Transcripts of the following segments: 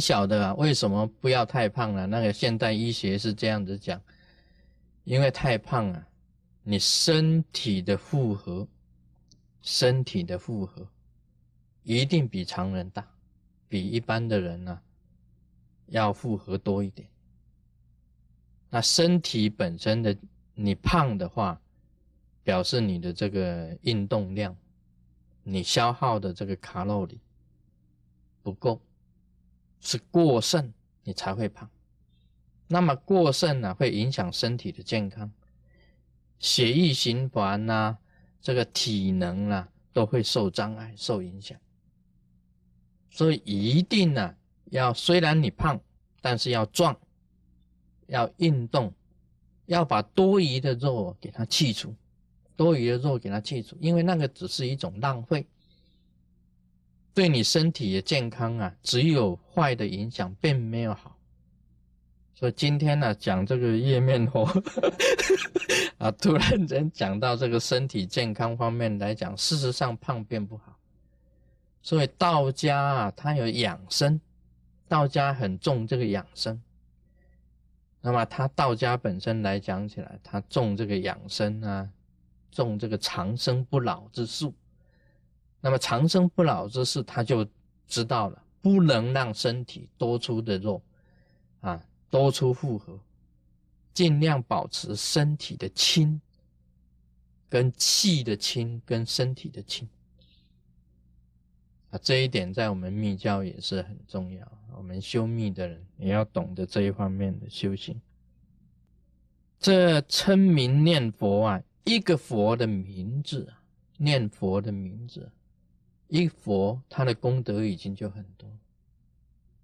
们晓得啊，为什么不要太胖了？那个现代医学是这样子讲，因为太胖啊，你身体的负荷，身体的负荷一定比常人大，比一般的人呢要负荷多一点。那身体本身的你胖的话，表示你的这个运动量，你消耗的这个卡路里不够。是过剩，你才会胖。那么过剩呢，会影响身体的健康，血液循环呐，这个体能啊，都会受障碍、受影响。所以一定呢，要虽然你胖，但是要壮，要运动，要把多余的肉给它去除，多余的肉给它去除，因为那个只是一种浪费。对你身体的健康啊，只有坏的影响，并没有好。所以今天呢，讲这个叶面活 啊，突然间讲到这个身体健康方面来讲，事实上胖并不好。所以道家啊，它有养生，道家很重这个养生。那么他道家本身来讲起来，他重这个养生啊，重这个长生不老之术。那么长生不老之事，他就知道了，不能让身体多出的肉，啊，多出负荷，尽量保持身体的轻，跟气的轻，跟身体的轻，啊，这一点在我们密教也是很重要。我们修密的人也要懂得这一方面的修行。这称名念佛啊，一个佛的名字，念佛的名字。一佛，他的功德已经就很多，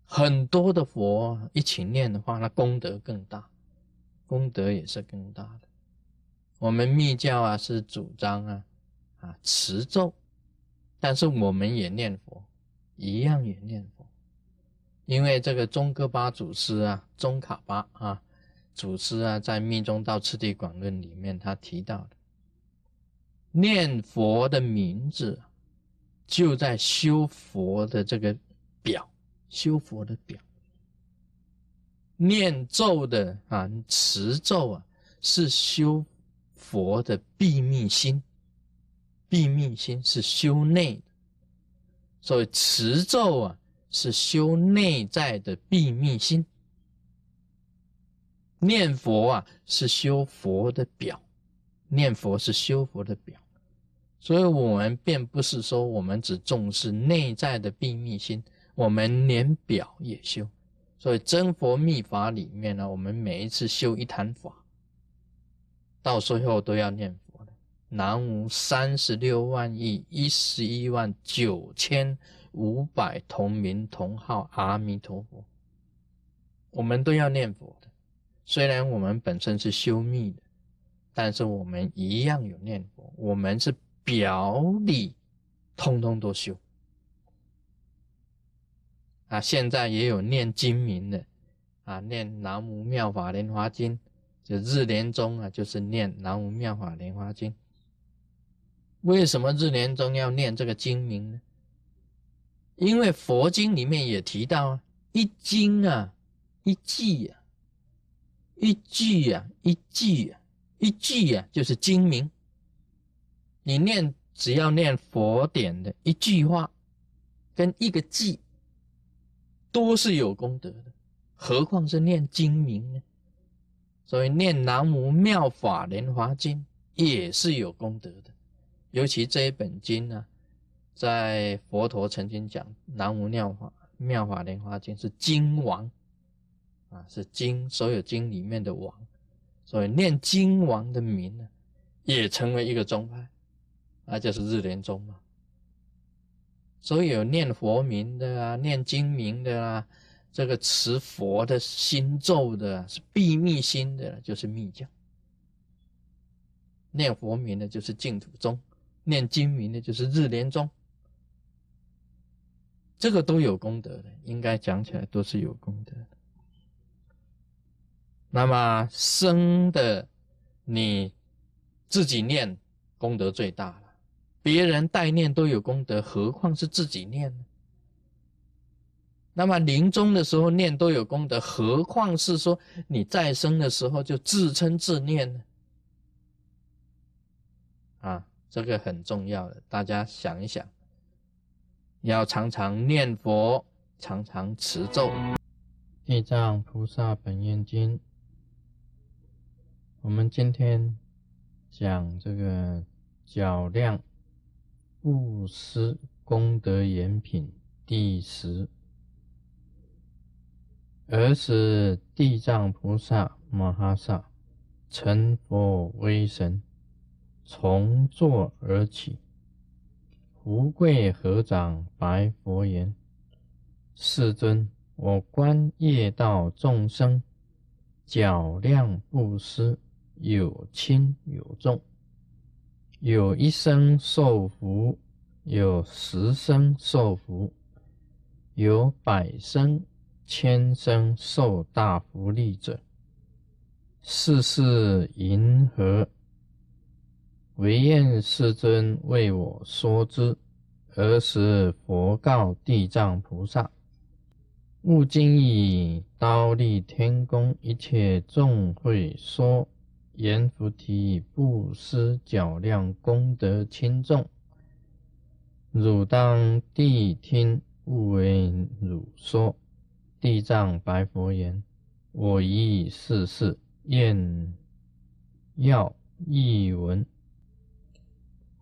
很多的佛一起念的话，那功德更大，功德也是更大的。我们密教啊是主张啊啊持咒，但是我们也念佛，一样也念佛，因为这个宗喀巴祖师啊，宗卡巴啊祖师啊，在《密宗道次第广论》里面他提到的，念佛的名字。就在修佛的这个表，修佛的表，念咒的啊，持咒啊，是修佛的秘密心，秘密心是修内的，所以持咒啊是修内在的秘密心，念佛啊是修佛的表，念佛是修佛的表。所以，我们并不是说我们只重视内在的秘密心，我们连表也修。所以，真佛密法里面呢，我们每一次修一坛法，到最后都要念佛的。南无三十六万亿一十一万九千五百同名同号阿弥陀佛，我们都要念佛的。虽然我们本身是修密的，但是我们一样有念佛。我们是。表里通通都修啊！现在也有念经名的啊，念南无妙法莲华经，就日莲宗啊，就是念南无妙法莲华经。为什么日莲宗要念这个经名呢？因为佛经里面也提到啊，一经啊，一句啊，一句啊，一句啊，一句啊，就是经名。你念只要念佛典的一句话，跟一个字，都是有功德的，何况是念经名呢？所以念南无妙法莲华经也是有功德的。尤其这一本经呢，在佛陀曾经讲，南无妙法妙法莲华经是经王啊，是经所有经里面的王，所以念经王的名呢，也成为一个宗派。那就是日莲宗嘛，所以有念佛名的啊，念经名的啊，这个持佛的心咒的，是秘密心的，就是密教；念佛名的，就是净土宗；念经名的，就是日莲宗。这个都有功德的，应该讲起来都是有功德。那么生的你自己念，功德最大了。别人代念都有功德，何况是自己念呢？那么临终的时候念都有功德，何况是说你再生的时候就自称自念呢？啊，这个很重要的，大家想一想，要常常念佛，常常持咒。地藏菩萨本愿经，我们今天讲这个较量布施功德言品第十。尔时地藏菩萨摩诃萨成佛威神，从座而起，福贵合掌白佛言：“世尊。”我观业道众生，较量布施，有轻有重，有一生受福，有十生受福，有百生、千生受大福利者，世事银河，唯愿世尊为我说之。尔时佛告地藏菩萨。吾今以刀立天宫，一切众会说言菩提布施较量功德轻重，汝当谛听，勿为汝说。地藏白佛言：我以世事愿要译文。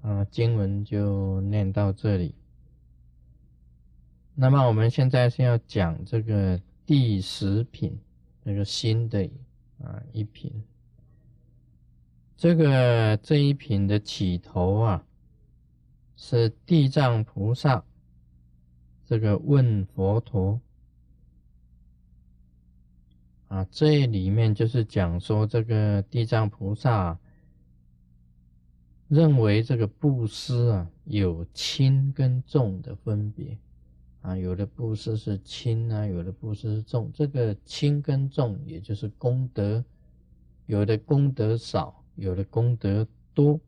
啊，经文就念到这里。那么我们现在是要讲这个第十品，那个新的啊一品。这个这一品的起头啊，是地藏菩萨这个问佛陀啊，这里面就是讲说这个地藏菩萨认为这个布施啊有轻跟重的分别。啊，有的布施是轻啊，有的布施是重。这个轻跟重，也就是功德，有的功德少，有的功德多。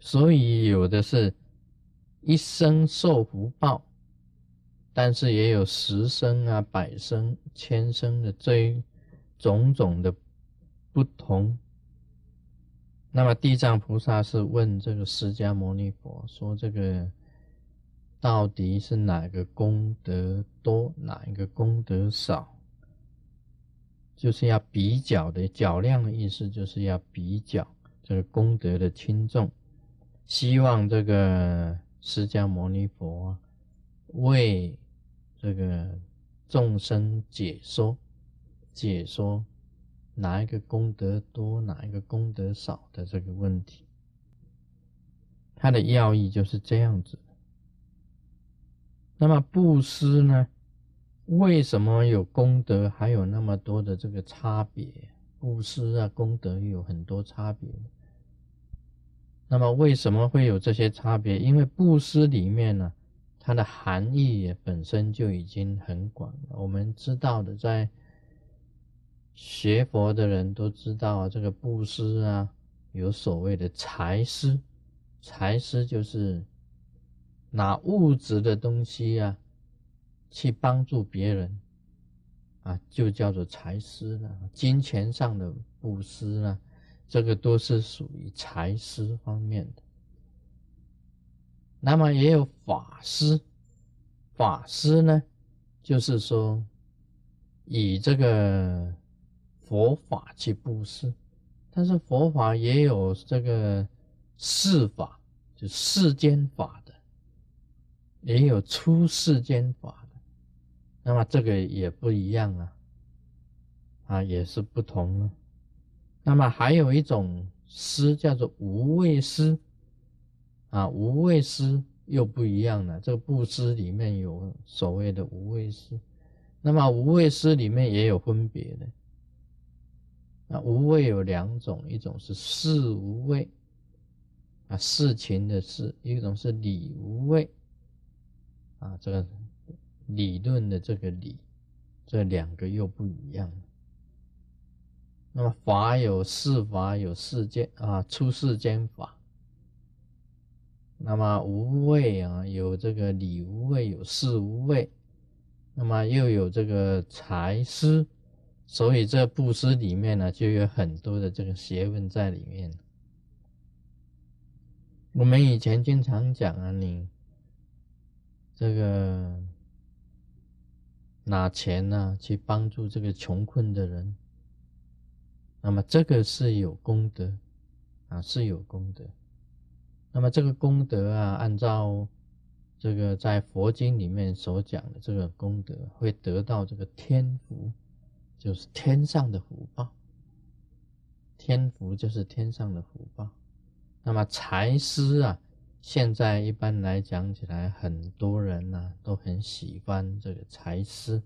所以有的是一生受福报，但是也有十生啊、百生、千生的这种种的不同。那么地藏菩萨是问这个释迦牟尼佛说：“这个。”到底是哪个功德多，哪一个功德少？就是要比较的，较量的意思就是要比较这个功德的轻重。希望这个释迦牟尼佛为这个众生解说，解说哪一个功德多，哪一个功德少的这个问题。它的要义就是这样子。那么布施呢？为什么有功德，还有那么多的这个差别？布施啊，功德有很多差别。那么为什么会有这些差别？因为布施里面呢，它的含义也本身就已经很广了。我们知道的，在学佛的人都知道啊，这个布施啊，有所谓的财施，财施就是。拿物质的东西呀，去帮助别人，啊，就叫做财施了。金钱上的布施呢，这个都是属于财施方面的。那么也有法施，法施呢，就是说以这个佛法去布施，但是佛法也有这个世法，就世间法的。也有出世间法，那么这个也不一样啊，啊也是不同了。那么还有一种施叫做无畏施，啊无畏施又不一样了。这个布施里面有所谓的无畏施，那么无畏施里面也有分别的。啊无畏有两种，一种是事无畏，啊事情的事；一种是理无畏。啊，这个理论的这个理，这两个又不一样。那么法有四法，有世间啊，出世间法。那么无畏啊，有这个理无畏，有事无畏那么又有这个财施，所以这布施里面呢，就有很多的这个学问在里面。我们以前经常讲啊，你这个拿钱呢去帮助这个穷困的人，那么这个是有功德啊，是有功德。那么这个功德啊，按照这个在佛经里面所讲的这个功德，会得到这个天福，就是天上的福报。天福就是天上的福报。那么财施啊，现在一般来讲起来，很多人呢都很喜欢这个财施，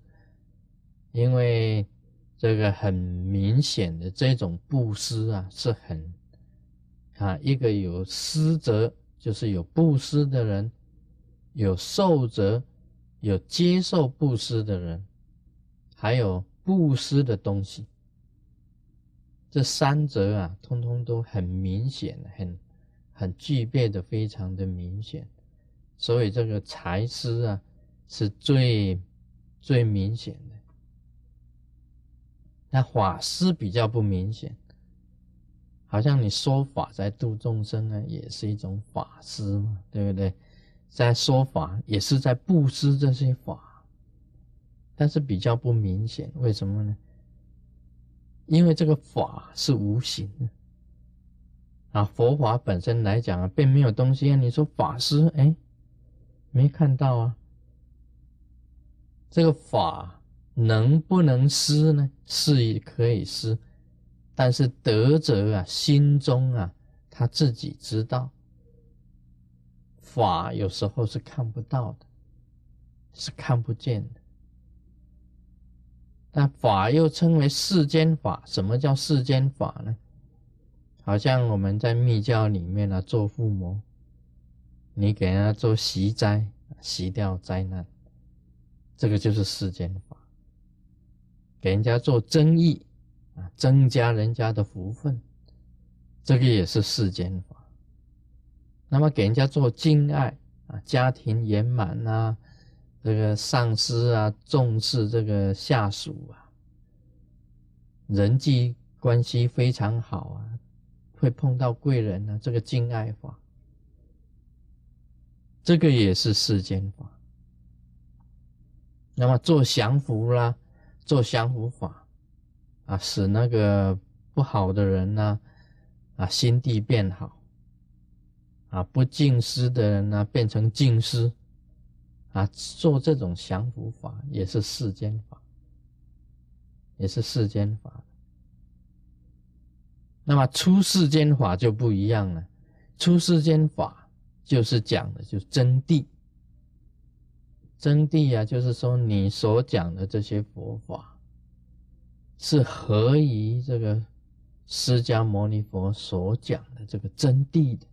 因为这个很明显的这种布施啊，是很啊一个有施者，就是有布施的人，有受者，有接受布施的人，还有布施的东西，这三者啊，通通都很明显，很。很具备的，非常的明显，所以这个财施啊是最最明显的。那法师比较不明显，好像你说法在度众生呢，也是一种法师嘛，对不对？在说法也是在布施这些法，但是比较不明显，为什么呢？因为这个法是无形的。啊，佛法本身来讲啊，并没有东西啊。你说法师，哎，没看到啊。这个法能不能施呢？是可以施，但是德者啊，心中啊，他自己知道。法有时候是看不到的，是看不见的。但法又称为世间法。什么叫世间法呢？好像我们在密教里面呢，做父母，你给人家做习灾，习掉灾难，这个就是世间法；给人家做增益啊，增加人家的福分，这个也是世间法。那么给人家做敬爱啊，家庭圆满啊，这个上司啊重视这个下属啊，人际关系非常好啊。会碰到贵人呢，这个敬爱法，这个也是世间法。那么做降伏啦，做降伏法啊，使那个不好的人呢，啊心地变好，啊不敬师的人呢变成敬师，啊做这种降伏法也是世间法，也是世间法。那么出世间法就不一样了，出世间法就是讲的就是真谛，真谛啊，就是说你所讲的这些佛法是合于这个释迦牟尼佛所讲的这个真谛的，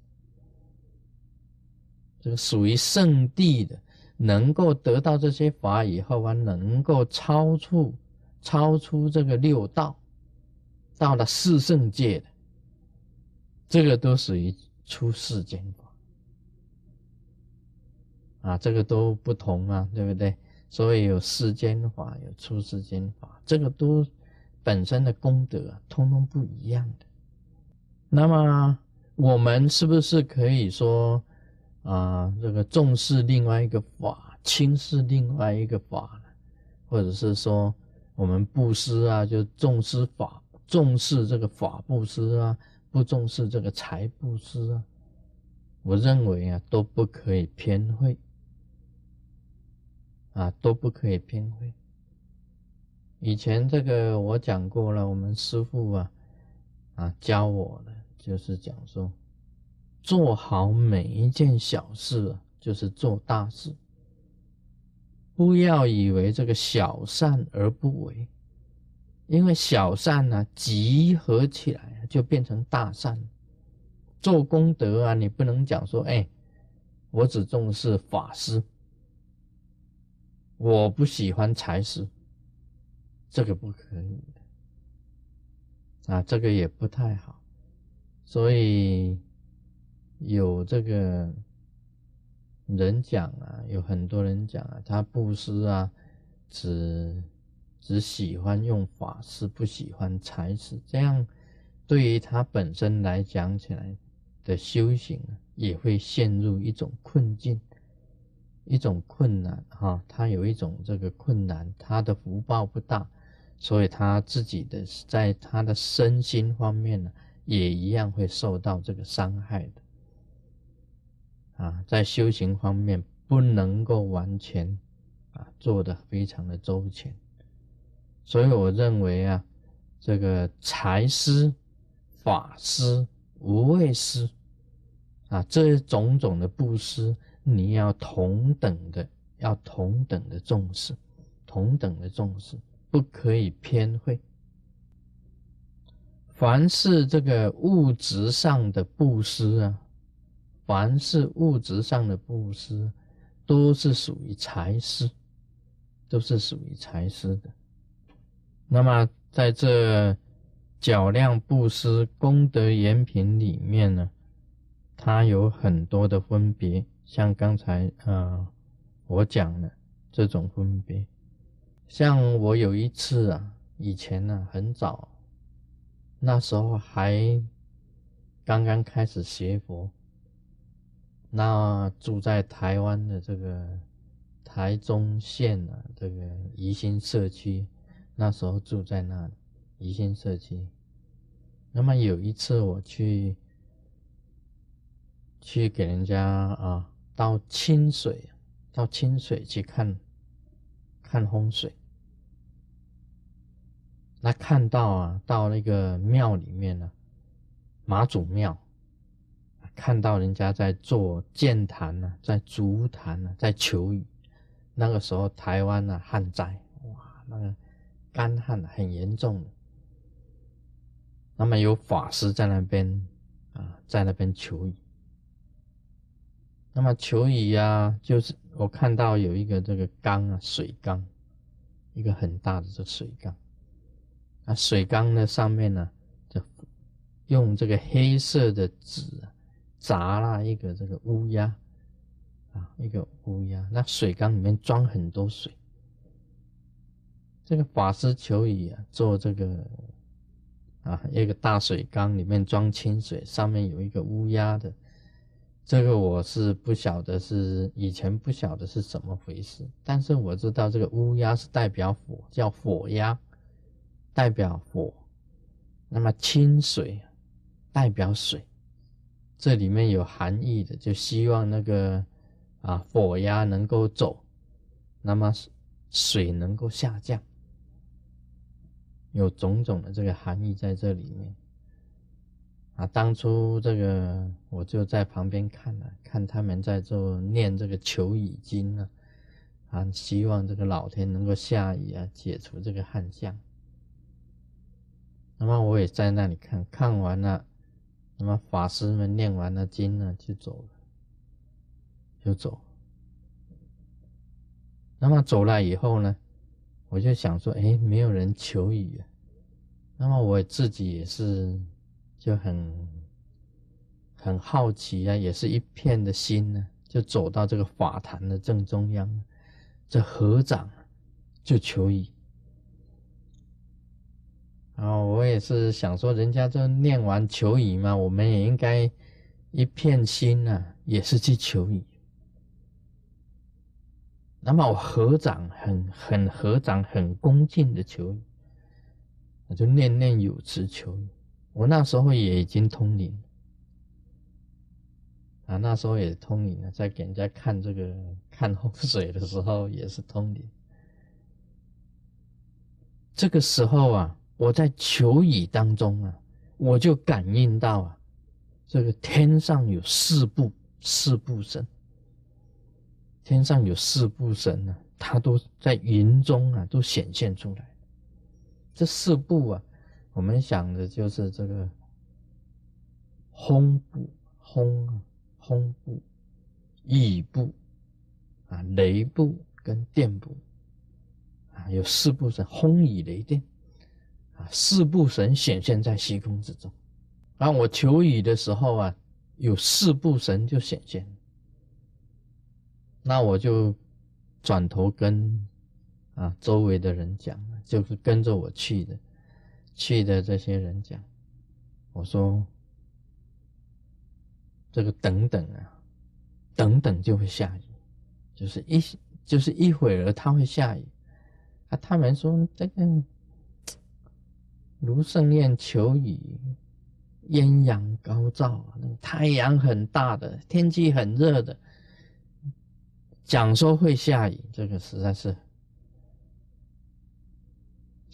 这个属于圣地的，能够得到这些法以后啊，能够超出超出这个六道。到了四圣界的，这个都属于出世间法啊，这个都不同啊，对不对？所以有世间法，有出世间法，这个都本身的功德啊，通通不一样的。那么我们是不是可以说啊，这个重视另外一个法，轻视另外一个法呢？或者是说我们布施啊，就重视法？重视这个法布施啊，不重视这个财布施啊，我认为啊都不可以偏会啊，都不可以偏会。以前这个我讲过了，我们师父啊啊教我的就是讲说，做好每一件小事就是做大事，不要以为这个小善而不为。因为小善呢，集合起来就变成大善。做功德啊，你不能讲说，哎，我只重视法师，我不喜欢财师，这个不可以的，啊，这个也不太好。所以有这个人讲啊，有很多人讲啊，他布施啊。只只喜欢用法师，不喜欢财师，这样对于他本身来讲起来的修行也会陷入一种困境，一种困难哈。他有一种这个困难，他的福报不大，所以他自己的在他的身心方面呢，也一样会受到这个伤害的。啊，在修行方面不能够完全啊做的非常的周全，所以我认为啊，这个财师、法师、无畏师啊，这种种的布施，你要同等的，要同等的重视，同等的重视，不可以偏废。凡是这个物质上的布施啊。凡是物质上的布施，都是属于财施，都是属于财施的。那么在这较量布施功德延品里面呢，它有很多的分别，像刚才啊我讲的这种分别。像我有一次啊，以前呢很早，那时候还刚刚开始学佛。那住在台湾的这个台中县啊，这个宜兴社区，那时候住在那里宜兴社区。那么有一次我去去给人家啊到清水，到清水去看看风水，那看到啊到那个庙里面呢，妈祖庙。看到人家在做建坛呢，在竹坛呢，在求雨。那个时候台湾呢旱灾，哇，那个干旱很严重的。那么有法师在那边啊，在那边求雨。那么求雨呀，就是我看到有一个这个缸啊，水缸，一个很大的这水缸。那水缸的上面呢，就用这个黑色的纸。砸了一个这个乌鸦啊，一个乌鸦。那水缸里面装很多水。这个法师求雨啊，做这个啊，一个大水缸里面装清水，上面有一个乌鸦的。这个我是不晓得是以前不晓得是怎么回事，但是我知道这个乌鸦是代表火，叫火鸦，代表火。那么清水代表水。这里面有含义的，就希望那个啊火压能够走，那么水能够下降，有种种的这个含义在这里面。啊，当初这个我就在旁边看了，看他们在做念这个求雨经呢，啊，希望这个老天能够下雨啊，解除这个旱象。那么我也在那里看看完了。那么法师们念完了经呢，就走了，就走。那么走了以后呢，我就想说，哎，没有人求雨。那么我自己也是就很很好奇啊，也是一片的心呢，就走到这个法坛的正中央，这合掌就求雨。然后我也是想说，人家就念完求雨嘛，我们也应该一片心呐，也是去求雨。那么我合掌，很很合掌，很恭敬的求雨，我就念念有词求雨。我那时候也已经通灵啊，那时候也通灵了，在给人家看这个看风水的时候也是通灵。这个时候啊。我在求雨当中啊，我就感应到啊，这个天上有四部四部神，天上有四部神呢，他都在云中啊，都显现出来。这四部啊，我们想的就是这个轰部、轰轰部、雨部啊、雷部跟电部啊，有四部神，轰雨雷电。啊，四部神显现在虚空之中。啊，我求雨的时候啊，有四部神就显现。那我就转头跟啊，周围的人讲，就是跟着我去的，去的这些人讲，我说这个等等啊，等等就会下雨，就是一就是一会儿它会下雨，啊，他们说这个卢胜彦求雨，艳阳高照，太阳很大的，天气很热的，讲说会下雨，这个实在是。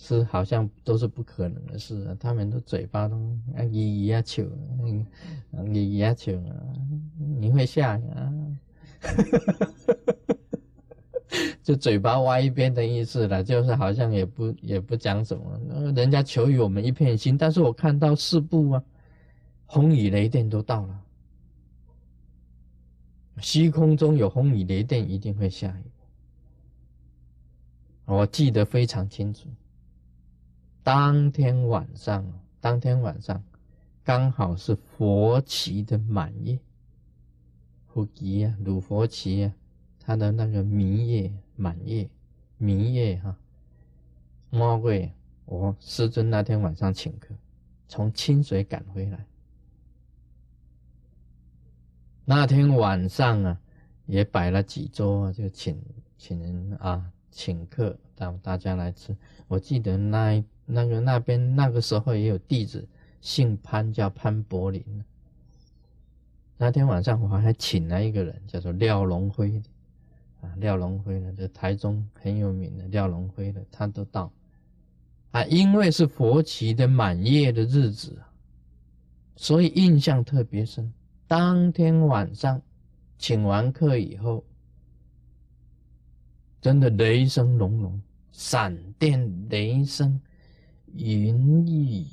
是好像都是不可能的事啊！他们的嘴巴都啊咿咿呀求，咿咿呀求啊！你会下啊？就嘴巴歪一边的意思了，就是好像也不也不讲什么。人家求雨我们一片心，但是我看到四部啊，红雨雷电都到了，虚空中有红雨雷电，一定会下雨。我记得非常清楚。当天晚上，当天晚上刚好是佛旗的满月，佛旗啊，鲁佛旗啊，它的那个明月满月，明月哈，魔鬼，我师尊那天晚上请客，从清水赶回来，那天晚上啊，也摆了几桌，就请请人啊，请客让大家来吃。我记得那。那个那边那个时候也有弟子，姓潘，叫潘柏林。那天晚上我还请了一个人，叫做廖龙辉，啊，廖龙辉呢，就台中很有名的廖龙辉的，他都到。啊，因为是佛旗的满月的日子，所以印象特别深。当天晚上请完客以后，真的雷声隆隆，闪电雷声。云雨，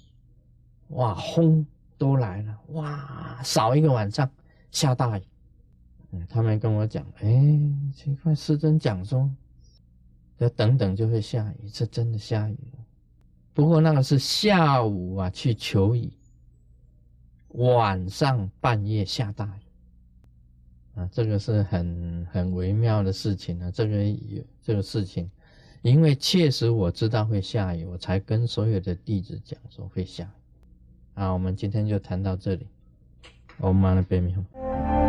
哇，轰都来了，哇，少一个晚上下大雨。他们跟我讲，哎，奇怪，师尊讲说，要等等就会下雨，是真的下雨了。不过那个是下午啊去求雨，晚上半夜下大雨，啊，这个是很很微妙的事情啊，这个有这个事情。因为确实我知道会下雨，我才跟所有的弟子讲说会下雨。啊，我们今天就谈到这里。我们那边没有。